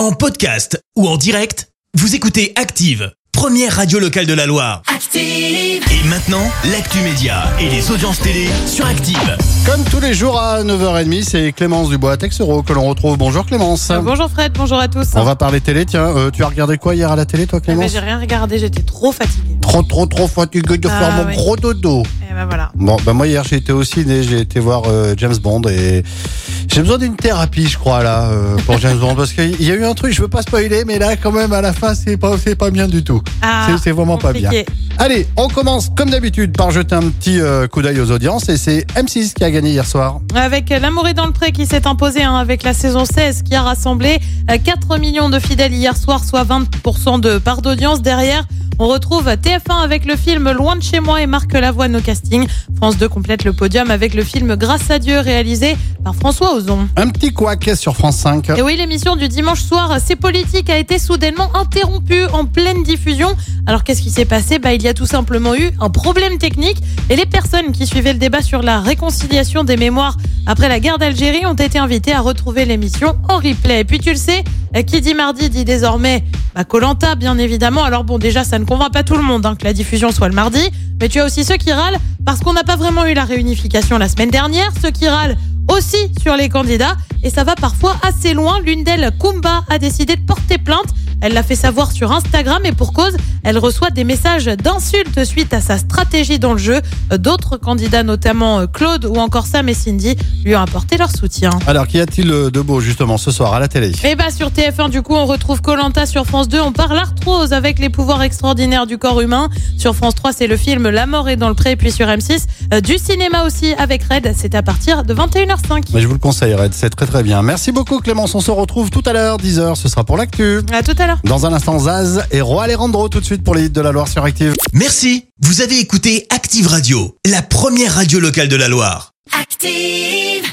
En podcast ou en direct, vous écoutez Active, première radio locale de la Loire. Active. Et maintenant, l'actu média et les audiences télé sur Active. Comme tous les jours à 9h30, c'est Clémence Dubois Texero que l'on retrouve. Bonjour Clémence. Euh, Bonjour Fred, bonjour à tous. On va parler télé, tiens. euh, tu as regardé quoi hier à la télé, toi Eh ben, Clémence j'ai rien regardé, j'étais trop fatiguée. Trop, trop, trop fatigué de Ah, faire mon oui. gros dodo. Et ben voilà. Bon, bah moi hier j'ai été au ciné, j'ai été voir euh, James Bond et j'ai besoin d'une thérapie, je crois là, euh, pour James Bond parce qu'il y a eu un truc, je veux pas spoiler, mais là quand même à la fin c'est pas, c'est pas bien du tout. Ah, C'est- vraiment pas bien. Allez, on commence comme d'habitude par jeter un petit euh, coup d'œil aux audiences et c'est M6 qui a gagné hier soir. Avec L'amour est dans le pré qui s'est imposé hein, avec la saison 16 qui a rassemblé euh, 4 millions de fidèles hier soir, soit 20% de part d'audience. Derrière, on retrouve TF1 avec le film Loin de chez moi et Marc Lavoine au casting. France 2 complète le podium avec le film Grâce à Dieu réalisé par François Ozon. Un petit couac sur France 5. Et oui, l'émission du dimanche soir, C'est politique, a été soudainement interrompue en pleine diffusion. Alors qu'est-ce qui s'est passé? Bah, Il y a tout simplement eu un problème technique et les personnes qui suivaient le débat sur la réconciliation des mémoires après la guerre d'Algérie ont été invitées à retrouver l'émission en replay. Et puis tu le sais, qui dit mardi dit désormais Colanta, bien évidemment. Alors bon, déjà, ça ne convainc pas tout le monde hein, que la diffusion soit le mardi, mais tu as aussi ceux qui râlent parce qu'on n'a pas vraiment eu la réunification la semaine dernière, ceux qui râlent aussi sur les candidats et ça va parfois assez loin. L'une d'elles, Kumba, a décidé de porter plainte. Elle l'a fait savoir sur Instagram et pour cause, elle reçoit des messages d'insultes suite à sa stratégie dans le jeu. D'autres candidats, notamment euh, Claude ou encore Sam et Cindy, lui ont apporté leur soutien. Alors qu'y a-t-il euh, de beau justement ce soir à la télé? Et bah sur TF1 du coup on retrouve Colanta sur France 2, on parle arthrose avec les pouvoirs extraordinaires du corps humain. Sur France 3 c'est le film La mort est dans le pré, puis sur M6 euh, du cinéma aussi avec Red, c'est à partir de 21h05. Mais je vous le conseille, Red, c'est très très bien. Merci beaucoup Clémence, on se retrouve tout à l'heure, 10h, ce sera pour l'actu. À tout à l'heure. Dans un instant, Zaz et Roi Alejandro tout de suite pour les hits de la Loire sur Active. Merci, vous avez écouté Active Radio, la première radio locale de la Loire. Active.